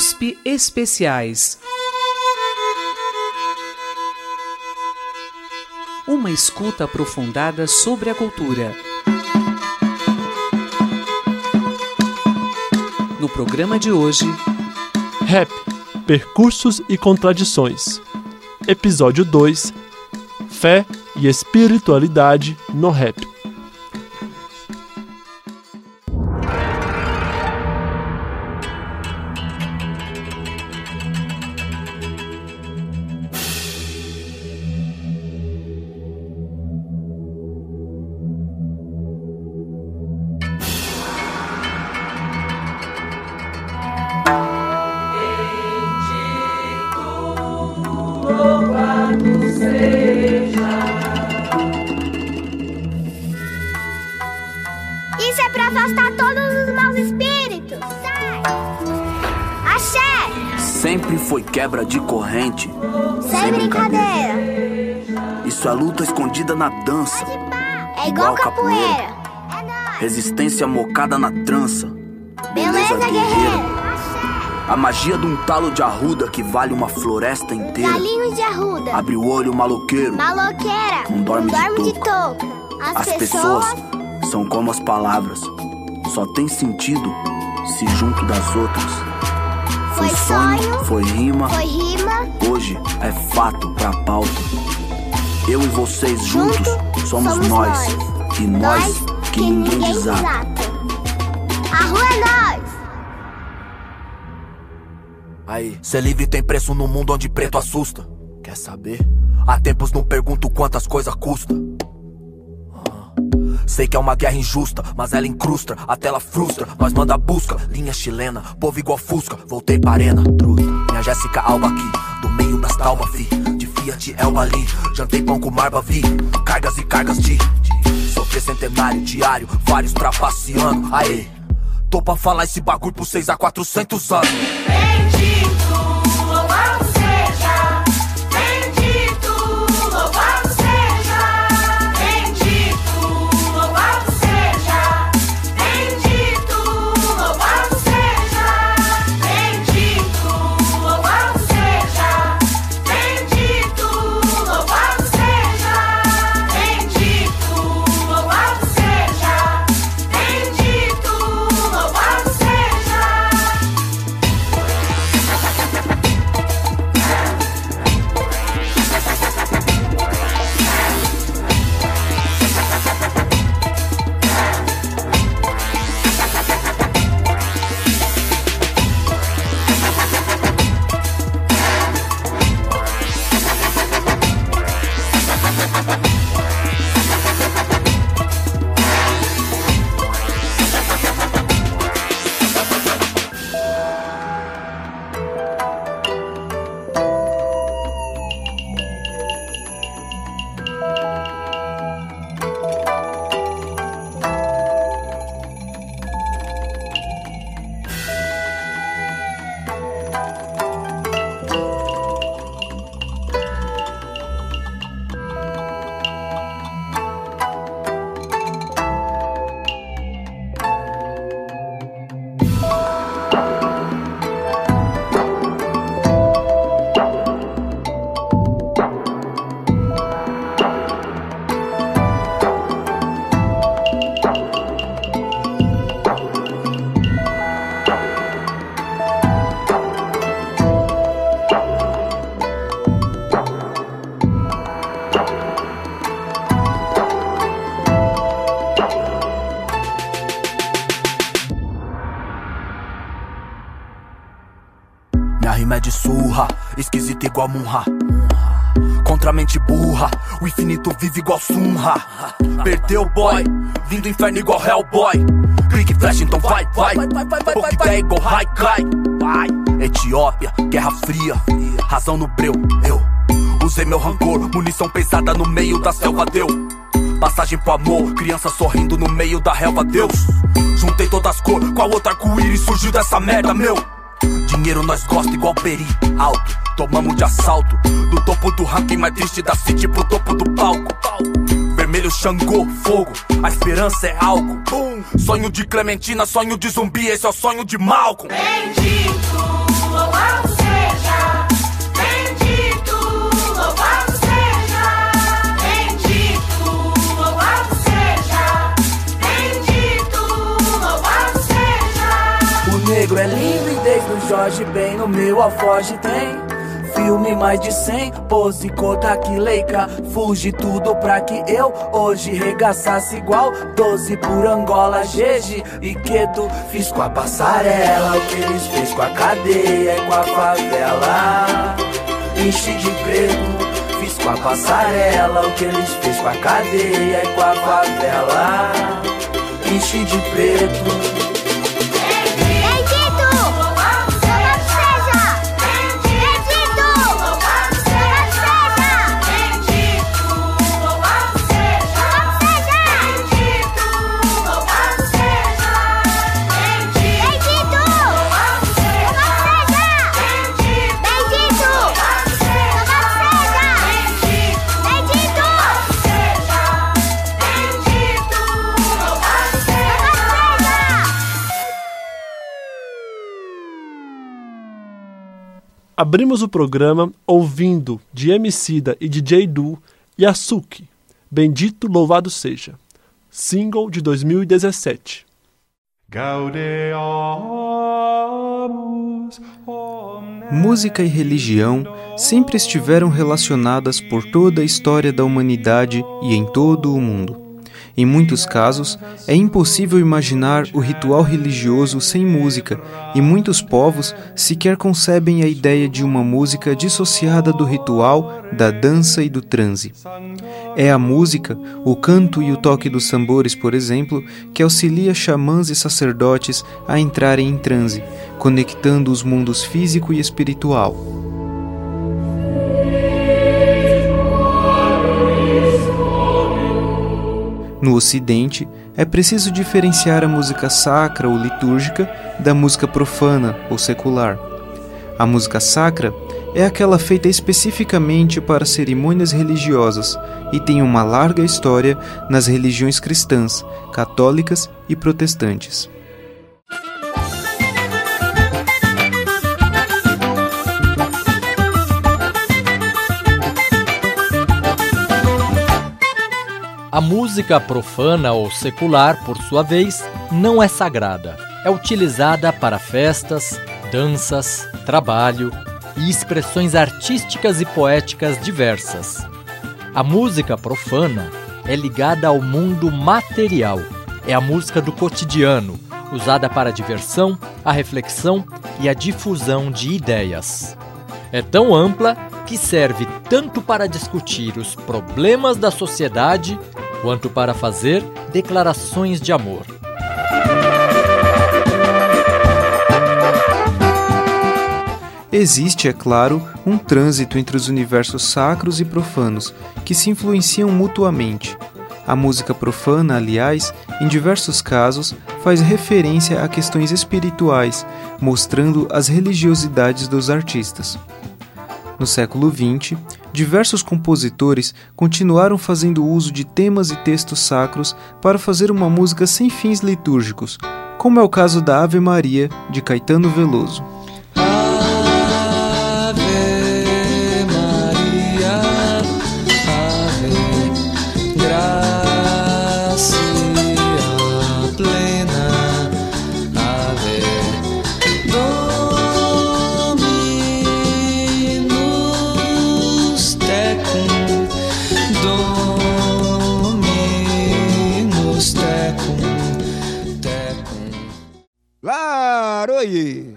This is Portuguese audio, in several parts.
USP Especiais. Uma escuta aprofundada sobre a cultura. No programa de hoje, Rap, Percursos e Contradições. Episódio 2 Fé e Espiritualidade no Rap. Isso é pra afastar todos os maus espíritos. Sai! Axé! Sempre foi quebra de corrente. Sem brincadeira. Isso é luta escondida na dança. É igual capoeira. É nóis. Resistência mocada na trança. Beleza, guerreiro. A magia de um talo de arruda que vale uma floresta inteira. Galinhos de arruda. Abre o olho, maloqueiro. Maloqueira. Não dorme de de touca. touca. As, As pessoas são como as palavras. Só tem sentido se junto das outras. Foi sonho, foi rima, foi rima. hoje é fato pra pauta. Eu e vocês juntos Junto, somos, somos nós. nós. E nós, que, ninguém desata. A rua é nós. Aí, ser livre tem preço no mundo onde preto assusta. Quer saber? Há tempos não pergunto quantas coisas custa. Ah. Sei que é uma guerra injusta, mas ela incrusta, até ela frustra. Nós manda busca, linha chilena, povo igual Fusca. Voltei pra arena, truta. Minha Jéssica Alba aqui, do meio das talma, fi. De Fiat Elba ali, jantei pão com marba, vi. Cargas e cargas de, sofrer centenário diário, vários trapaceando. Aê, tô pra falar esse bagulho por 6 a 400 anos. Igual Munha. Contra a mente burra, o infinito vive igual Sunra. Perdeu, boy, vindo inferno igual Hellboy. Clique flash, então vai, vai. Pouca ideia igual Haikai. Vai. Etiópia, Guerra Fria, razão no breu. Eu usei meu rancor, munição pesada no meio da selva, deu. Passagem pro amor, criança sorrindo no meio da relva, Deus. Juntei todas as cores, qual outro arco-íris surgiu dessa merda, meu? Dinheiro nós gosta igual peri, alto tomamos de assalto. Do topo do ranking mais triste da city pro topo do palco. Vermelho Xangô, fogo, a esperança é algo. Boom. Sonho de Clementina, sonho de zumbi, esse é o sonho de Malcolm. Bendito, louvado seja. Bendito, louvado seja. Bendito, louvado seja. Bendito, louvado seja. O negro é lindo e desde o Jorge bem no meu alforge tem. Filme mais de 100, pose, Kodak, Leica. Fuge tudo pra que eu hoje regaçasse igual. 12 por Angola, Gege e Quedo Fiz com a passarela o que eles fez com a cadeia e com a favela. Enchi de preto, fiz com a passarela o que eles fez com a cadeia e com a favela. Enchi de preto Abrimos o programa ouvindo de Emicida e DJ Du Yasuki, Bendito Louvado Seja, single de 2017. Gaudeamus omnes Música e religião sempre estiveram relacionadas por toda a história da humanidade e em todo o mundo. Em muitos casos, é impossível imaginar o ritual religioso sem música, e muitos povos sequer concebem a ideia de uma música dissociada do ritual, da dança e do transe. É a música, o canto e o toque dos tambores, por exemplo, que auxilia xamãs e sacerdotes a entrarem em transe, conectando os mundos físico e espiritual. No Ocidente, é preciso diferenciar a música sacra ou litúrgica da música profana ou secular. A música sacra é aquela feita especificamente para cerimônias religiosas e tem uma larga história nas religiões cristãs, católicas e protestantes. A música profana ou secular, por sua vez, não é sagrada. É utilizada para festas, danças, trabalho e expressões artísticas e poéticas diversas. A música profana é ligada ao mundo material. É a música do cotidiano, usada para a diversão, a reflexão e a difusão de ideias. É tão ampla que serve tanto para discutir os problemas da sociedade quanto para fazer declarações de amor. Existe, é claro, um trânsito entre os universos sacros e profanos, que se influenciam mutuamente. A música profana, aliás, em diversos casos, faz referência a questões espirituais, mostrando as religiosidades dos artistas. No século XX, diversos compositores continuaram fazendo uso de temas e textos sacros para fazer uma música sem fins litúrgicos, como é o caso da Ave Maria, de Caetano Veloso. Laroye.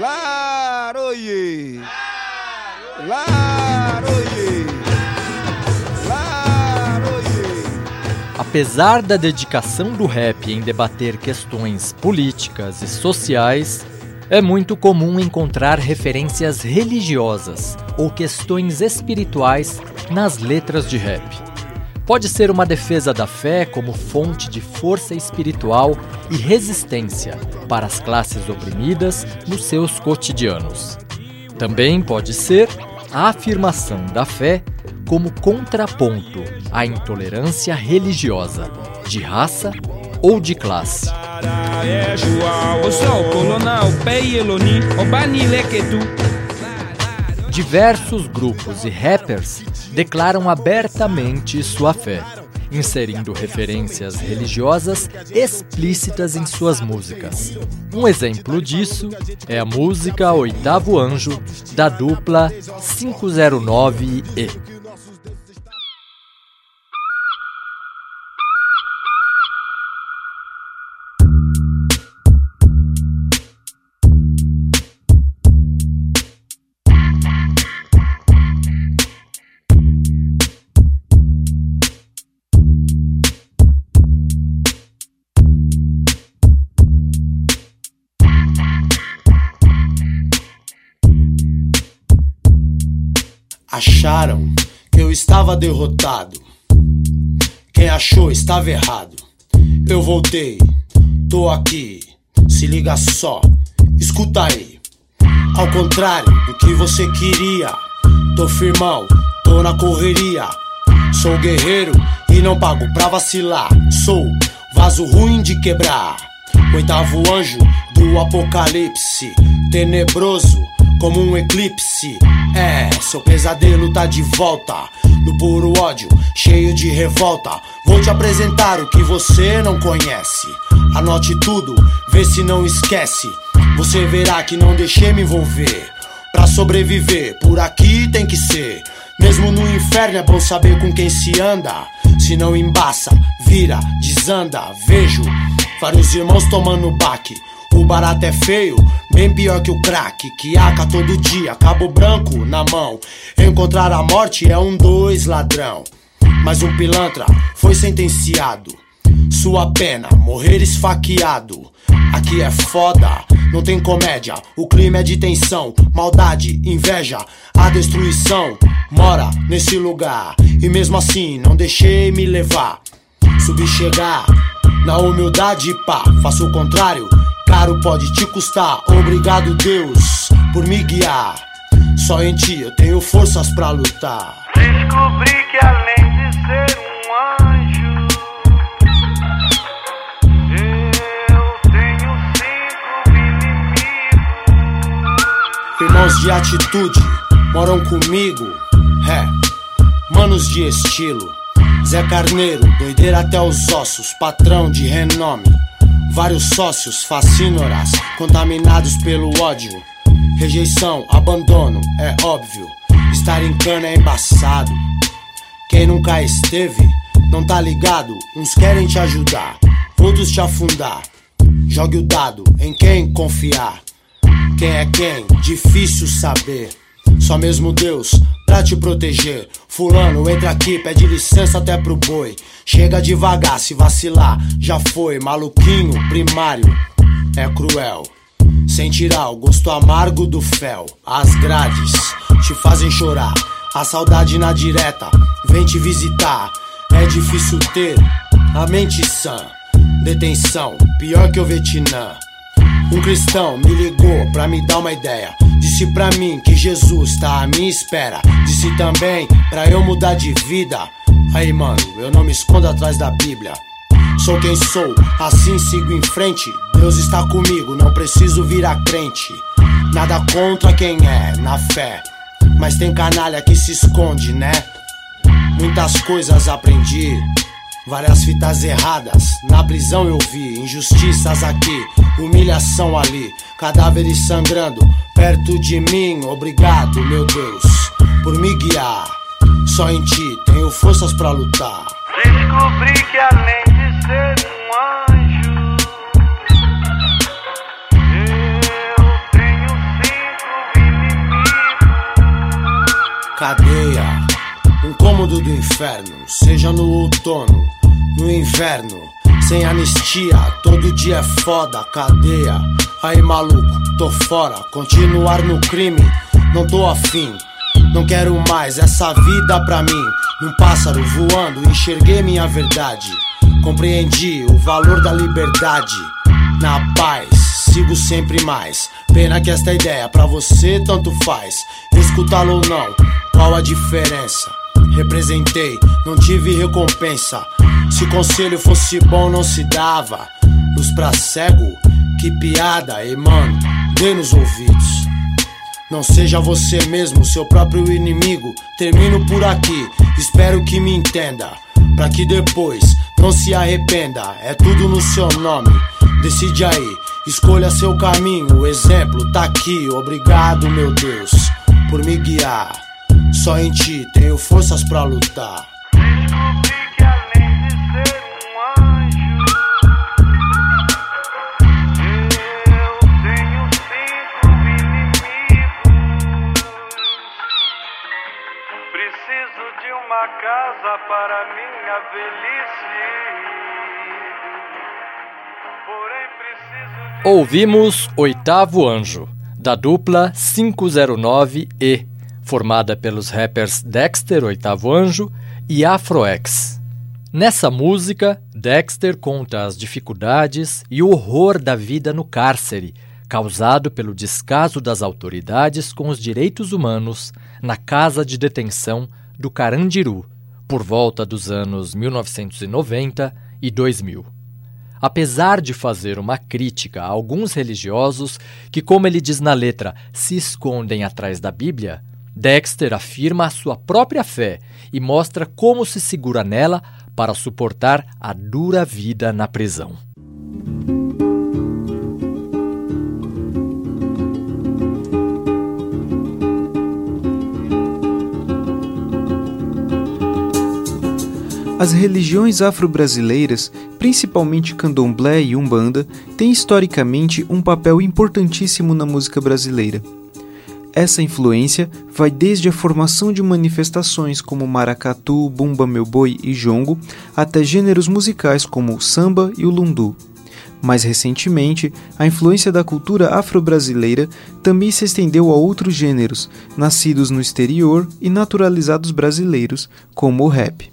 Laroye. Laroye. Apesar da dedicação do rap em debater questões políticas e sociais, é muito comum encontrar referências religiosas ou questões espirituais nas letras de rap. Pode ser uma defesa da fé como fonte de força espiritual e resistência para as classes oprimidas nos seus cotidianos. Também pode ser a afirmação da fé como contraponto à intolerância religiosa, de raça ou de classe. Diversos grupos e rappers declaram abertamente sua fé. inserindo referências religiosas explícitas em suas músicas. Um exemplo disso é a música Oitavo Anjo, da dupla 509E. Acharam que eu estava derrotado. Quem achou estava errado. Eu voltei, tô aqui. Se liga só, escuta aí. Ao contrário do que você queria, tô firmão, tô na correria. Sou guerreiro e não pago pra vacilar. Sou vaso ruim de quebrar. Oitavo anjo do apocalipse, tenebroso como um eclipse. É, seu pesadelo tá de volta. No puro ódio, cheio de revolta. Vou te apresentar o que você não conhece. Anote tudo, vê se não esquece. Você verá que não deixei me envolver. Pra sobreviver, por aqui tem que ser. Mesmo no inferno é bom saber com quem se anda. Se não embaça, vira, desanda. Vejo vários irmãos tomando baque. O barato é feio, bem pior que o crack. Que aca todo dia, cabo branco na mão. Encontrar a morte é um dois ladrão. Mas um pilantra foi sentenciado. Sua pena, morrer esfaqueado. Aqui é foda, não tem comédia. O clima é de tensão, maldade, inveja. A destruição mora nesse lugar. E mesmo assim, não deixei me levar. Subi chegar na humildade, pá. Faço o contrário, caro pode te custar. Obrigado, Deus, por me guiar. Só em ti eu tenho forças pra lutar. Descobri que além de ser um anjo, eu tenho cinco inimigos. Irmãos de atitude moram comigo. É, manos de estilo. Zé Carneiro, doideira até os ossos, patrão de renome. Vários sócios, fascínoras, contaminados pelo ódio. Rejeição, abandono, é óbvio. Estar em cana é embaçado. Quem nunca esteve, não tá ligado. Uns querem te ajudar, outros te afundar. Jogue o dado em quem confiar. Quem é quem? Difícil saber. Só mesmo Deus pra te proteger. Fulano, entra aqui, pede licença até pro boi. Chega devagar, se vacilar, já foi. Maluquinho, primário, é cruel. Sem tirar o gosto amargo do fel. As grades te fazem chorar. A saudade na direta vem te visitar. É difícil ter a mente sã. Detenção, pior que o Vietnã. Um cristão me ligou pra me dar uma ideia. Disse pra mim que Jesus tá à minha espera. Disse também pra eu mudar de vida. Aí, mano, eu não me escondo atrás da Bíblia. Sou quem sou, assim sigo em frente. Deus está comigo, não preciso virar crente. Nada contra quem é, na fé. Mas tem canalha que se esconde, né? Muitas coisas aprendi. Várias fitas erradas, na prisão eu vi injustiças aqui, humilhação ali, cadáveres sangrando perto de mim. Obrigado, meu Deus, por me guiar. Só em ti tenho forças pra lutar. Descobri que além de ser um anjo, eu tenho cinco inimigos. Cadeia, um cômodo do inferno, seja no outono, no inverno, sem anistia, todo dia é foda, cadeia. Aí maluco, tô fora, continuar no crime, não tô afim. Não quero mais essa vida pra mim. Num pássaro voando, enxerguei minha verdade. Compreendi o valor da liberdade. Na paz, sigo sempre mais. Pena que esta ideia pra você tanto faz. Escutá-lo ou não, qual a diferença? Representei, não tive recompensa. Se conselho fosse bom, não se dava. Luz pra cego, que piada, e mano, dê nos ouvidos. Não seja você mesmo, seu próprio inimigo. Termino por aqui, espero que me entenda. Pra que depois não se arrependa, é tudo no seu nome. Decide aí, escolha seu caminho. O exemplo tá aqui, obrigado, meu Deus, por me guiar. Só em ti tenho forças pra lutar. Descobri que além de ser um anjo, eu tenho cinco inimigos. Preciso de uma casa para minha velhice. Porém, preciso. Ouvimos Oitavo Anjo, da dupla 509E, formada pelos rappers Dexter, Oitavo Anjo, e Afroex. Nessa música, Dexter conta as dificuldades e o horror da vida no cárcere, causado pelo descaso das autoridades com os direitos humanos na casa de detenção do Carandiru, por volta dos anos 1990 e 2000 apesar de fazer uma crítica a alguns religiosos que, como ele diz na letra, se escondem atrás da Bíblia, Dexter afirma a sua própria fé e mostra como se segura nela para suportar a dura vida na prisão. As religiões afro-brasileiras, principalmente candomblé e umbanda, têm historicamente um papel importantíssimo na música brasileira. Essa influência vai desde a formação de manifestações como maracatu, bumba meu boi e jongo, até gêneros musicais como o samba e o lundu. Mais recentemente, a influência da cultura afro-brasileira também se estendeu a outros gêneros, nascidos no exterior e naturalizados brasileiros, como o rap.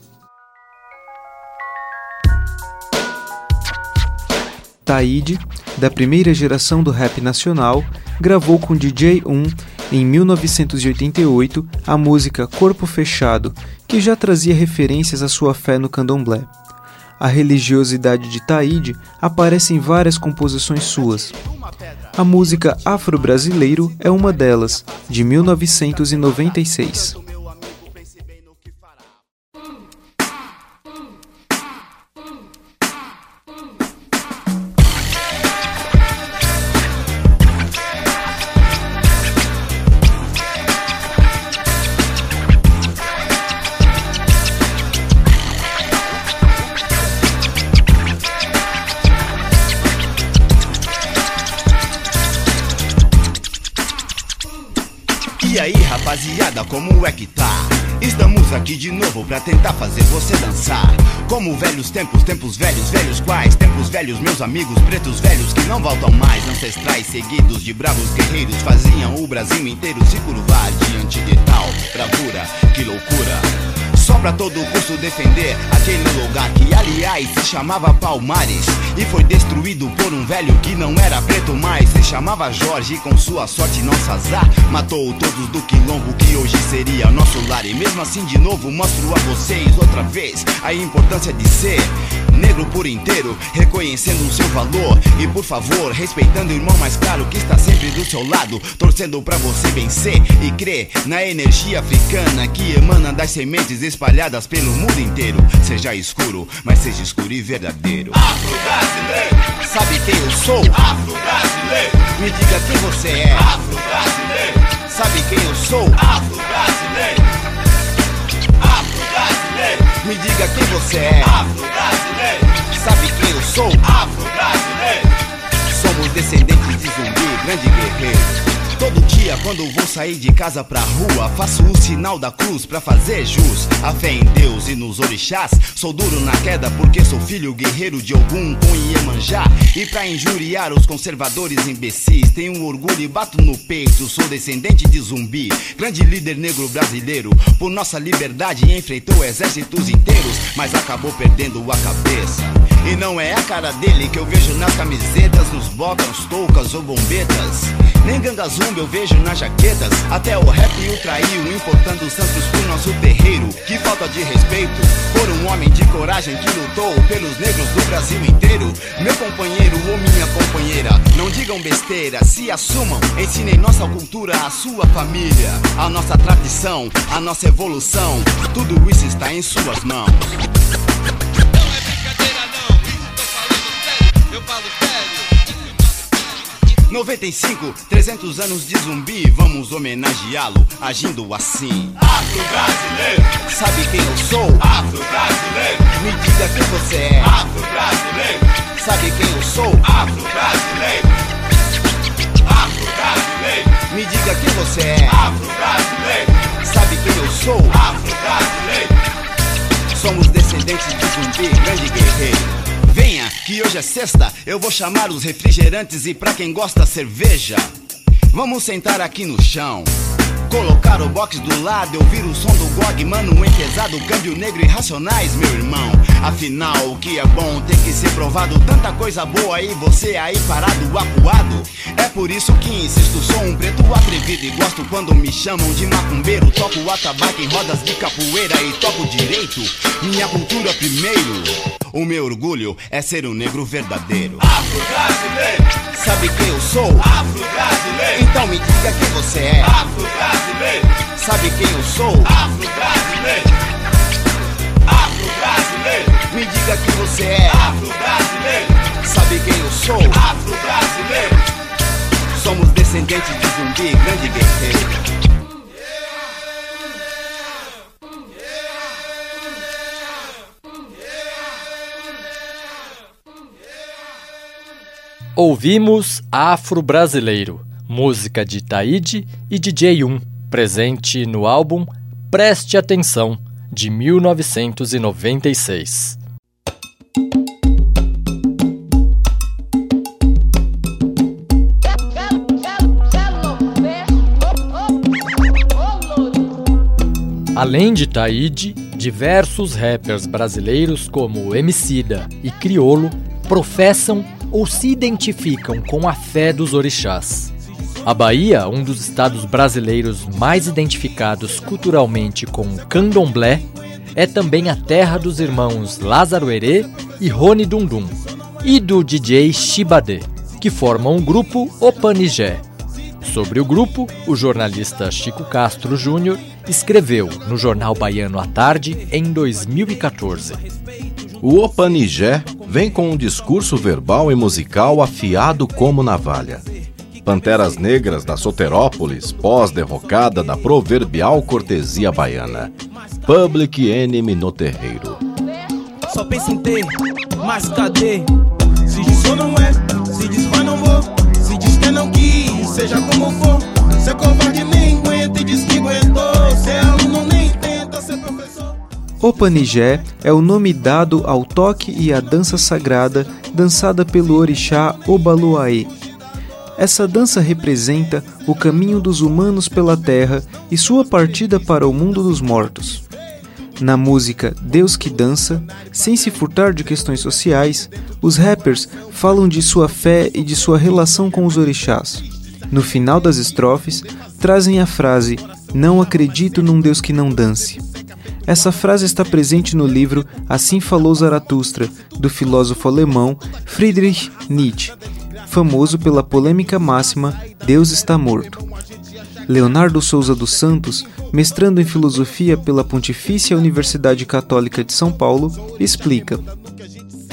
Taíde, da primeira geração do rap nacional, gravou com DJ 1 em 1988 a música Corpo Fechado, que já trazia referências à sua fé no candomblé. A religiosidade de Taíde aparece em várias composições suas. A música Afro-Brasileiro é uma delas, de 1996. Rapaziada, como é que tá? Estamos aqui de novo pra tentar fazer você dançar. Como velhos tempos, tempos velhos, velhos quais? Tempos velhos, meus amigos, pretos velhos que não voltam mais. Ancestrais seguidos de bravos guerreiros faziam o Brasil inteiro se curvar diante de tal bravura. Que loucura! Só pra todo custo defender aquele lugar que, aliás, se chamava Palmares e foi destruído por um velho que não era preto mais. Se chamava Jorge e, com sua sorte, nosso azar, matou todos do quilombo que hoje seria nosso lar. E mesmo assim, de novo, mostro a vocês outra vez a importância de ser negro por inteiro, reconhecendo o seu valor e, por favor, respeitando o irmão mais claro que está sempre do seu lado, torcendo pra você vencer e crer na energia africana que emana das sementes espalhadas pelo mundo inteiro. Seja escuro, mas seja escuro e verdadeiro. Afro-brasileiro, sabe quem eu sou? Afro-brasileiro, me diga quem você é. Afro-brasileiro, sabe quem eu sou? Afro-brasileiro, afro-brasileiro, me diga quem você é. Afro-brasileiro, sabe quem eu sou? Afro-brasileiro, somos descendentes de zumbi, grande guerreiro. Todo dia quando vou sair de casa pra rua Faço o sinal da cruz pra fazer jus A fé em Deus e nos orixás. Sou duro na queda porque sou filho guerreiro de algum com Iemanjá. E pra injuriar os conservadores imbecis Tenho orgulho e bato no peito. Sou descendente de zumbi Grande líder negro brasileiro. Por nossa liberdade enfrentou exércitos inteiros Mas acabou perdendo a cabeça e não é a cara dele que eu vejo nas camisetas, nos botões, toucas ou bombetas. Nem ganga zumba eu vejo nas jaquetas. Até o rap o traiu, importando santos pro nosso terreiro. Que falta de respeito por um homem de coragem que lutou pelos negros do Brasil inteiro. Meu companheiro ou minha companheira, não digam besteira, se assumam. Ensinem nossa cultura à sua família. A nossa tradição, a nossa evolução. Tudo isso está em suas mãos. 95, 300 anos de zumbi, vamos homenageá-lo agindo assim. Afro-brasileiro, sabe quem eu sou? Afro-brasileiro, me diga quem você é. Afro-brasileiro, sabe quem eu sou? Afro-brasileiro, Afro-brasileiro, me diga quem você é. Afro-brasileiro, sabe quem eu sou? Afro-brasileiro, somos descendentes de zumbi, grande guerreiro. Venha, que hoje é sexta, eu vou chamar os refrigerantes e pra quem gosta cerveja. Vamos sentar aqui no chão. Colocar o box do lado, ouvir o som do GOG, mano, em pesado, câmbio negro e racionais, meu irmão. Afinal, o que é bom tem que ser provado. Tanta coisa boa aí, você aí parado, acuado. É por isso que insisto, sou um preto atrevido e gosto quando me chamam de macumbeiro. Toco atabaque em rodas de capoeira e toco direito. Minha cultura primeiro. O meu orgulho é ser um negro verdadeiro. Afro-brasileiro, sabe quem eu sou? Afro-brasileiro, então me diga quem você é. Afro-brasileiro, sabe quem eu sou? Afro-brasileiro, Afro-brasileiro, me diga quem você é. Afro-brasileiro, sabe quem eu sou? Afro-brasileiro, somos descendentes de zumbi, grande guerreiro. Ouvimos Afro Brasileiro, música de Taíde e DJ1, presente no álbum Preste Atenção, de 1996. Além de Taíde, diversos rappers brasileiros como Emicida e Criolo professam ou se identificam com a fé dos orixás. A Bahia, um dos estados brasileiros mais identificados culturalmente com o candomblé, é também a terra dos irmãos Lázaro Herê e Rony Dundum, e do DJ Shibadê, que formam o grupo Opanigé. Sobre o grupo, o jornalista Chico Castro Júnior escreveu no jornal Baiano à Tarde em 2014. O Opanigé vem com um discurso verbal e musical afiado como navalha. Panteras Negras da Soterópolis, pós-derrocada da proverbial cortesia baiana. Public Enemy no terreiro. Só pensa em ter, mas cadê? Se diz ou não é, se diz vai não vou. Se diz que não quis, seja como for. Se é covarde nem aguenta e diz que aguentou. Se é aluno nem tenta ser professor. Opanigé é o nome dado ao toque e à dança sagrada dançada pelo orixá Obaluaê. Essa dança representa o caminho dos humanos pela terra e sua partida para o mundo dos mortos. Na música Deus que Dança, sem se furtar de questões sociais, os rappers falam de sua fé e de sua relação com os orixás. No final das estrofes, trazem a frase Não acredito num Deus que não dance. Essa frase está presente no livro Assim Falou Zaratustra, do filósofo alemão Friedrich Nietzsche, famoso pela polêmica máxima Deus está morto. Leonardo Souza dos Santos, mestrando em filosofia pela Pontifícia Universidade Católica de São Paulo, explica: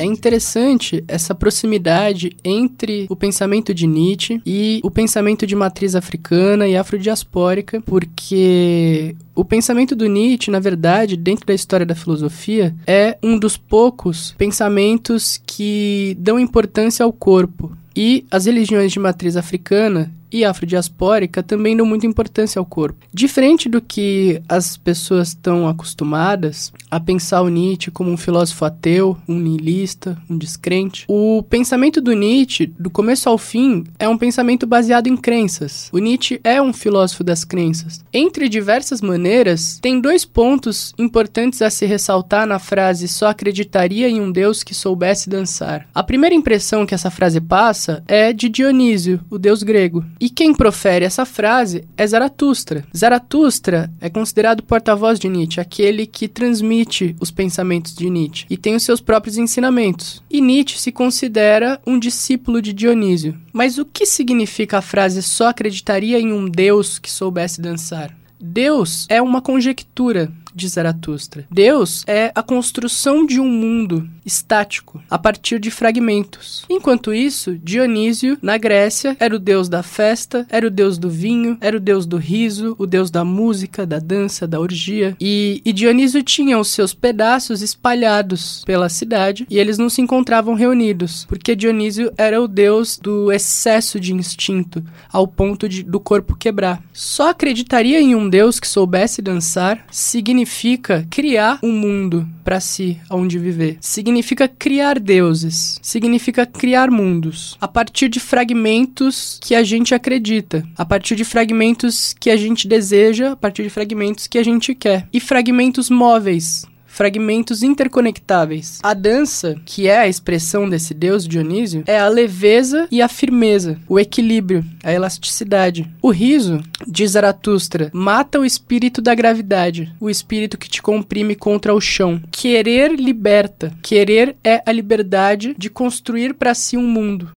é interessante essa proximidade entre o pensamento de Nietzsche e o pensamento de matriz africana e afrodiaspórica, porque o pensamento do Nietzsche, na verdade, dentro da história da filosofia, é um dos poucos pensamentos que dão importância ao corpo. E as religiões de matriz africana e afrodiaspórica também dão muita importância ao corpo. Diferente do que as pessoas estão acostumadas a pensar o Nietzsche como um filósofo ateu, um niilista, um descrente, o pensamento do Nietzsche, do começo ao fim, é um pensamento baseado em crenças. O Nietzsche é um filósofo das crenças. Entre diversas maneiras, tem dois pontos importantes a se ressaltar na frase só acreditaria em um Deus que soubesse dançar. A primeira impressão que essa frase passa é de Dionísio, o deus grego. E quem profere essa frase é Zaratustra. Zaratustra é considerado porta-voz de Nietzsche, aquele que transmite os pensamentos de Nietzsche e tem os seus próprios ensinamentos. E Nietzsche se considera um discípulo de Dionísio. Mas o que significa a frase só acreditaria em um Deus que soubesse dançar? Deus é uma conjectura de Zaratustra. Deus é a construção de um mundo estático, a partir de fragmentos. Enquanto isso, Dionísio, na Grécia, era o deus da festa, era o deus do vinho, era o deus do riso, o deus da música, da dança, da orgia. E, e Dionísio tinha os seus pedaços espalhados pela cidade e eles não se encontravam reunidos, porque Dionísio era o deus do excesso de instinto, ao ponto de, do corpo quebrar. Só acreditaria em um deus que soubesse dançar significa criar um mundo para si, onde viver. Significa criar deuses, significa criar mundos a partir de fragmentos que a gente acredita, a partir de fragmentos que a gente deseja, a partir de fragmentos que a gente quer e fragmentos móveis, fragmentos interconectáveis. A dança, que é a expressão desse deus Dionísio, é a leveza e a firmeza, o equilíbrio, a elasticidade. O riso, diz Zaratustra, mata o espírito da gravidade, o espírito que te comprime contra o chão. Querer liberta. Querer é a liberdade de construir para si um mundo.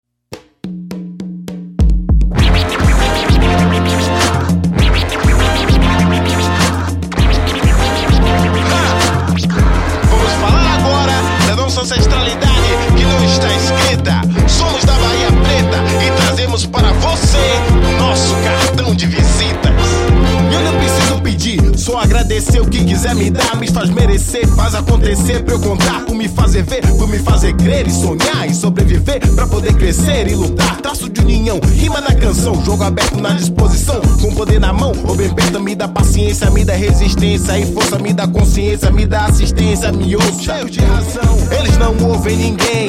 Nossa ancestralidade que não está escrita. Somos da Bahia Preta e trazemos para você nosso cartão de visitas. Eu não preciso pedir, só agradecer o que quiser me dar. Faz merecer, faz acontecer pra eu contar. Por me fazer ver, por me fazer crer e sonhar e sobreviver pra poder crescer e lutar. Traço de união, rima na canção, jogo aberto na disposição. Com poder na mão, ou bem perto, me dá paciência, me dá resistência e força, me dá consciência, me dá assistência, me ouça. Cheio de razão, eles não ouvem ninguém.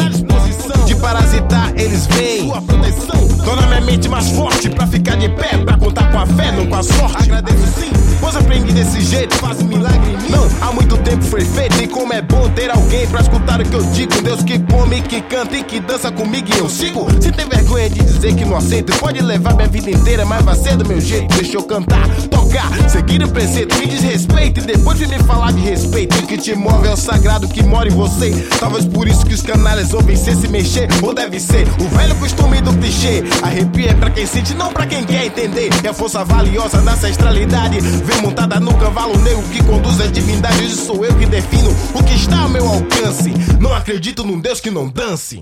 De parasitar, eles vêm. Sua proteção torna minha mente mais forte pra ficar de pé, pra contar com a fé, não com a sorte. Agradeço sim, pois aprendi desse jeito, um milagre em mim. Não, há muito tempo foi feito e como é bom ter alguém pra escutar o que eu digo. Deus que come, que canta e que dança comigo e eu sigo. Se tem vergonha de dizer que não aceito, pode levar minha vida inteira, mas vai ser do meu jeito. Deixa eu cantar, tocar, seguir o preceito, me desrespeito e depois vem me falar de respeito. O que te move é o sagrado que mora em você. Talvez por isso que os canalhas ouvem sem se mexer, ou deve ser o velho costume do clichê. Arrepia é pra quem sente, não pra quem quer entender. É a força valiosa da ancestralidade. Vem montada no cavalo negro que conduz a divindade. Hoje sou eu que defino o que está ao meu alcance. Não acredito num Deus que não dance.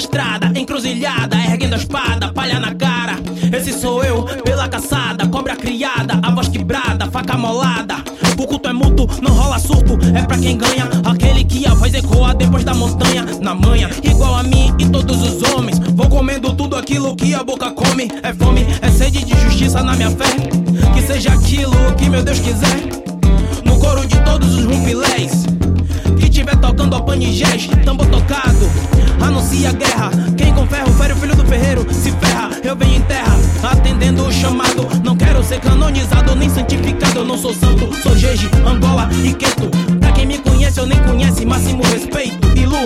Estrada, encruzilhada, erguendo a espada, palha na cara. Esse sou eu, pela caçada, cobra criada, a voz quebrada, faca molada. O culto é mútuo, não rola surto, é pra quem ganha. Aquele que a voz ecoa depois da montanha, na manha, igual a mim e todos os homens. Vou comendo tudo aquilo que a boca come. É fome, é sede de justiça na minha fé. Que seja aquilo que meu Deus quiser. No coro de todos os rumpilés. Que tiver tocando a panigés, tambor tocado, anuncia guerra. Quem com ferro fere o filho do ferreiro, se ferra, eu venho em terra, atendendo o chamado. Não quero ser canonizado nem santificado, eu não sou santo, sou Jeje, Angola e Queto. Quem me conhece ou nem conhece, máximo respeito. Ilu,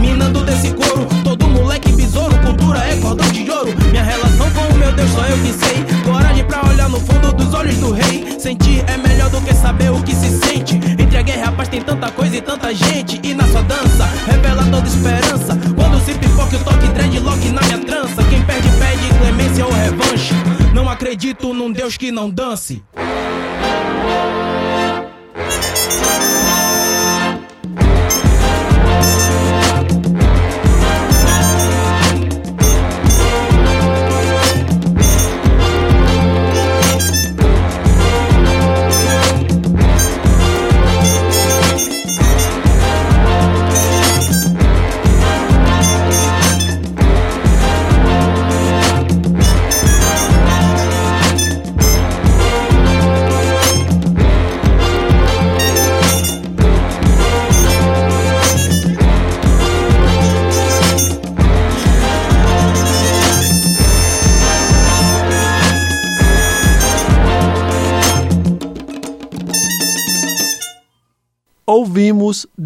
minando desse couro, todo moleque besouro, cultura é cordão de ouro. Minha relação com o meu Deus só eu que sei. Coragem pra olhar no fundo dos olhos do rei. Sentir é melhor do que saber o que se sente. Entre a guerra e a paz tem tanta coisa e tanta gente. E na sua dança, revela toda esperança. Quando se pipoca o toque dreadlock na minha trança. Quem perde, pede clemência ou revanche. Não acredito num Deus que não dance.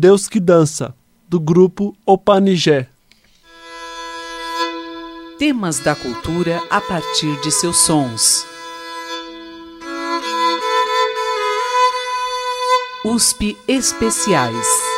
Deus que Dança, do grupo Opanigé. Temas da cultura a partir de seus sons. USP Especiais.